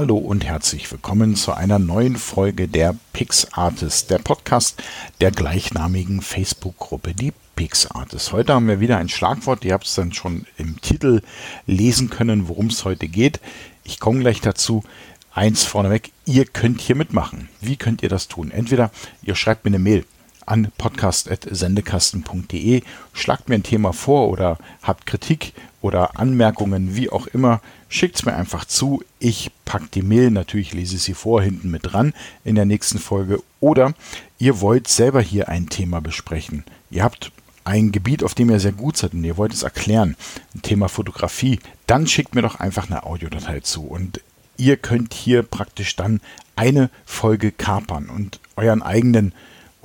Hallo und herzlich willkommen zu einer neuen Folge der PixArtist, der Podcast der gleichnamigen Facebook-Gruppe, die PixArtist. Heute haben wir wieder ein Schlagwort, ihr habt es dann schon im Titel lesen können, worum es heute geht. Ich komme gleich dazu. Eins vorneweg, ihr könnt hier mitmachen. Wie könnt ihr das tun? Entweder ihr schreibt mir eine Mail an podcast.sendekasten.de, schlagt mir ein Thema vor oder habt Kritik oder Anmerkungen, wie auch immer, schickt es mir einfach zu. Ich packe die Mail, natürlich lese ich sie vor, hinten mit dran in der nächsten Folge. Oder ihr wollt selber hier ein Thema besprechen. Ihr habt ein Gebiet, auf dem ihr sehr gut seid und ihr wollt es erklären, ein Thema Fotografie, dann schickt mir doch einfach eine Audiodatei zu und ihr könnt hier praktisch dann eine Folge kapern und euren eigenen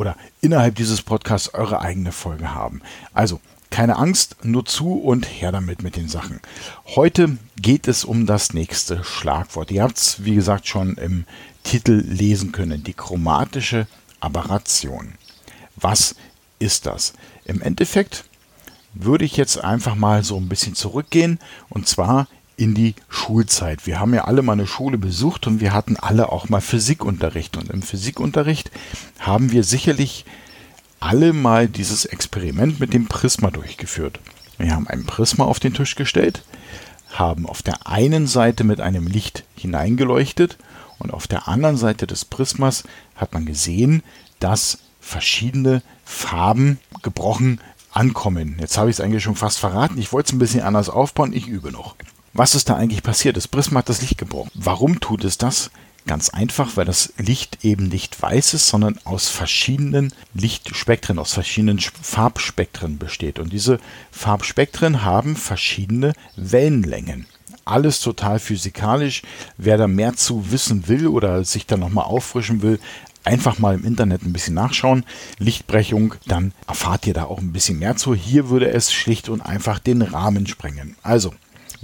oder innerhalb dieses Podcasts eure eigene Folge haben. Also keine Angst, nur zu und her damit mit den Sachen. Heute geht es um das nächste Schlagwort. Ihr habt es, wie gesagt, schon im Titel lesen können. Die chromatische Aberration. Was ist das? Im Endeffekt würde ich jetzt einfach mal so ein bisschen zurückgehen und zwar in die Schulzeit. Wir haben ja alle mal eine Schule besucht und wir hatten alle auch mal Physikunterricht. Und im Physikunterricht haben wir sicherlich alle mal dieses Experiment mit dem Prisma durchgeführt. Wir haben ein Prisma auf den Tisch gestellt, haben auf der einen Seite mit einem Licht hineingeleuchtet und auf der anderen Seite des Prismas hat man gesehen, dass verschiedene Farben gebrochen ankommen. Jetzt habe ich es eigentlich schon fast verraten. Ich wollte es ein bisschen anders aufbauen. Ich übe noch. Was ist da eigentlich passiert? Das Prisma hat das Licht gebrochen. Warum tut es das? Ganz einfach, weil das Licht eben nicht weiß ist, sondern aus verschiedenen Lichtspektren, aus verschiedenen Farbspektren besteht. Und diese Farbspektren haben verschiedene Wellenlängen. Alles total physikalisch. Wer da mehr zu wissen will oder sich da nochmal auffrischen will, einfach mal im Internet ein bisschen nachschauen. Lichtbrechung, dann erfahrt ihr da auch ein bisschen mehr zu. Hier würde es schlicht und einfach den Rahmen sprengen. Also,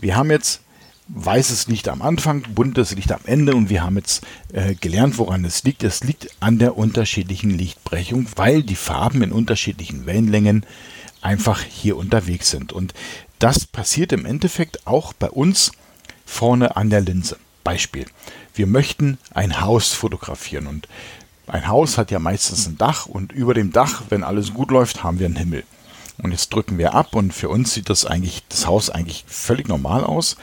wir haben jetzt weißes Licht am Anfang, buntes Licht am Ende und wir haben jetzt äh, gelernt, woran es liegt. Es liegt an der unterschiedlichen Lichtbrechung, weil die Farben in unterschiedlichen Wellenlängen einfach hier unterwegs sind. Und das passiert im Endeffekt auch bei uns vorne an der Linse. Beispiel. Wir möchten ein Haus fotografieren und ein Haus hat ja meistens ein Dach und über dem Dach, wenn alles gut läuft, haben wir einen Himmel. Und jetzt drücken wir ab und für uns sieht das eigentlich, das Haus eigentlich völlig normal aus.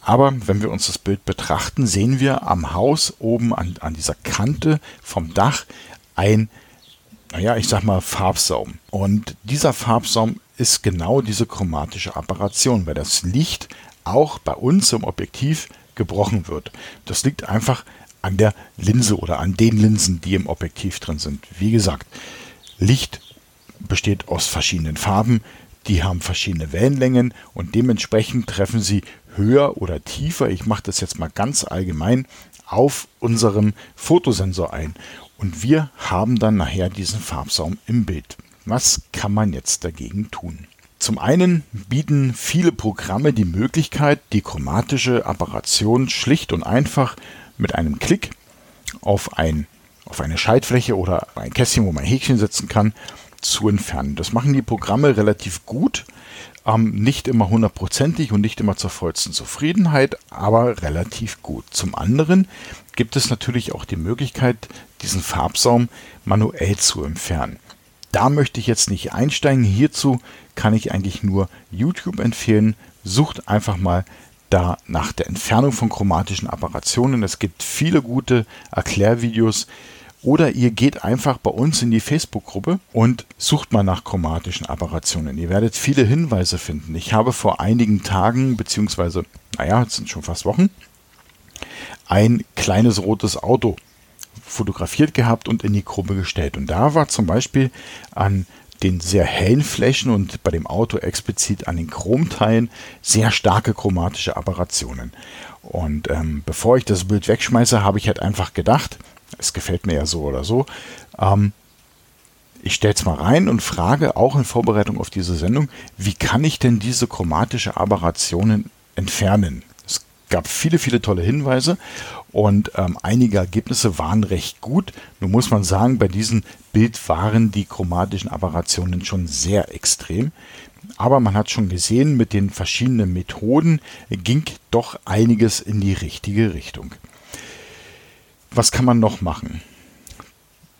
Aber wenn wir uns das Bild betrachten, sehen wir am Haus oben an, an dieser Kante vom Dach ein, naja, ich sag mal Farbsaum. Und dieser Farbsaum ist genau diese chromatische Apparation, weil das Licht auch bei uns im Objektiv gebrochen wird. Das liegt einfach an der Linse oder an den Linsen, die im Objektiv drin sind. Wie gesagt, Licht besteht aus verschiedenen Farben, die haben verschiedene Wellenlängen und dementsprechend treffen sie höher oder tiefer, ich mache das jetzt mal ganz allgemein, auf unserem Fotosensor ein. Und wir haben dann nachher diesen Farbsaum im Bild. Was kann man jetzt dagegen tun? Zum einen bieten viele Programme die Möglichkeit, die chromatische Apparation schlicht und einfach mit einem Klick auf, ein, auf eine Schaltfläche oder ein Kästchen, wo man Häkchen setzen kann, zu entfernen. Das machen die Programme relativ gut ähm, nicht immer hundertprozentig und nicht immer zur vollsten Zufriedenheit, aber relativ gut. Zum anderen gibt es natürlich auch die Möglichkeit, diesen Farbsaum manuell zu entfernen. Da möchte ich jetzt nicht einsteigen. Hierzu kann ich eigentlich nur YouTube empfehlen. Sucht einfach mal da nach der Entfernung von chromatischen Apparationen. Es gibt viele gute Erklärvideos oder ihr geht einfach bei uns in die Facebook-Gruppe und sucht mal nach chromatischen Apparationen. Ihr werdet viele Hinweise finden. Ich habe vor einigen Tagen, beziehungsweise, naja, es sind schon fast Wochen, ein kleines rotes Auto fotografiert gehabt und in die Gruppe gestellt. Und da war zum Beispiel an den sehr hellen Flächen und bei dem Auto explizit an den Chromteilen sehr starke chromatische Apparationen. Und ähm, bevor ich das Bild wegschmeiße, habe ich halt einfach gedacht, es gefällt mir ja so oder so. Ähm, ich stelle es mal rein und frage auch in Vorbereitung auf diese Sendung, wie kann ich denn diese chromatische Aberrationen entfernen? Es gab viele, viele tolle Hinweise und ähm, einige Ergebnisse waren recht gut. Nun muss man sagen, bei diesem Bild waren die chromatischen Aberrationen schon sehr extrem. Aber man hat schon gesehen, mit den verschiedenen Methoden ging doch einiges in die richtige Richtung. Was kann man noch machen?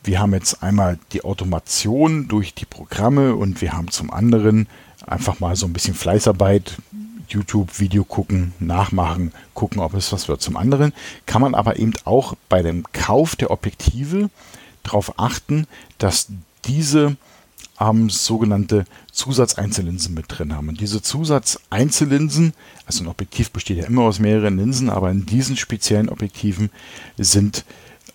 Wir haben jetzt einmal die Automation durch die Programme und wir haben zum anderen einfach mal so ein bisschen Fleißarbeit, YouTube-Video gucken, nachmachen, gucken, ob es was wird. Zum anderen kann man aber eben auch bei dem Kauf der Objektive darauf achten, dass diese ähm, sogenannte Zusatzeinzellinsen mit drin haben. Und diese Zusatzeinzellinsen, also ein Objektiv besteht ja immer aus mehreren Linsen, aber in diesen speziellen Objektiven sind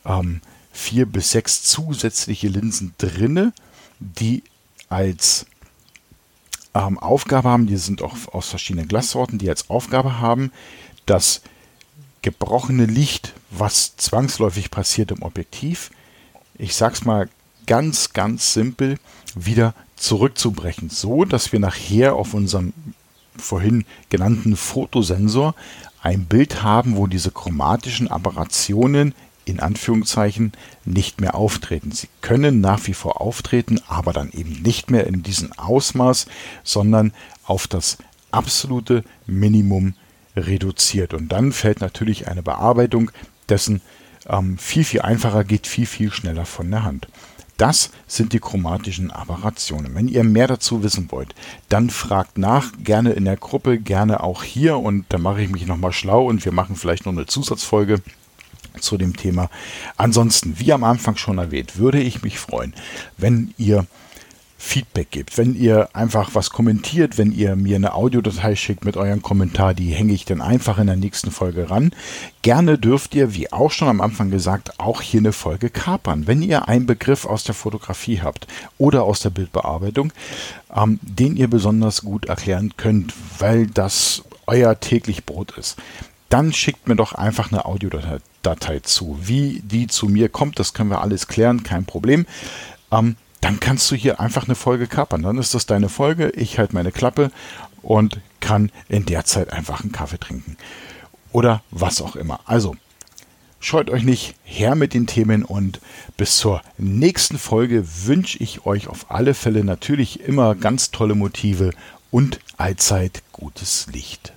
ähm, vier bis sechs zusätzliche Linsen drinne, die als ähm, Aufgabe haben, die sind auch aus verschiedenen Glassorten, die als Aufgabe haben, das gebrochene Licht, was zwangsläufig passiert im Objektiv, ich sag's mal ganz, ganz simpel, wieder zurückzubrechen, so dass wir nachher auf unserem vorhin genannten Fotosensor ein Bild haben, wo diese chromatischen Aberrationen in Anführungszeichen nicht mehr auftreten. Sie können nach wie vor auftreten, aber dann eben nicht mehr in diesem Ausmaß, sondern auf das absolute Minimum reduziert. Und dann fällt natürlich eine Bearbeitung dessen ähm, viel, viel einfacher, geht viel, viel schneller von der Hand. Das sind die chromatischen Aberrationen. Wenn ihr mehr dazu wissen wollt, dann fragt nach, gerne in der Gruppe, gerne auch hier und dann mache ich mich nochmal schlau und wir machen vielleicht noch eine Zusatzfolge zu dem Thema. Ansonsten, wie am Anfang schon erwähnt, würde ich mich freuen, wenn ihr Feedback gebt, wenn ihr einfach was kommentiert, wenn ihr mir eine Audiodatei schickt mit eurem Kommentar, die hänge ich dann einfach in der nächsten Folge ran. Gerne dürft ihr, wie auch schon am Anfang gesagt, auch hier eine Folge kapern. Wenn ihr einen Begriff aus der Fotografie habt oder aus der Bildbearbeitung, ähm, den ihr besonders gut erklären könnt, weil das euer täglich Brot ist, dann schickt mir doch einfach eine Audiodatei zu. Wie die zu mir kommt, das können wir alles klären, kein Problem. Ähm, dann kannst du hier einfach eine Folge kapern. Dann ist das deine Folge, ich halte meine Klappe und kann in der Zeit einfach einen Kaffee trinken. Oder was auch immer. Also, scheut euch nicht her mit den Themen und bis zur nächsten Folge wünsche ich euch auf alle Fälle natürlich immer ganz tolle Motive und allzeit gutes Licht.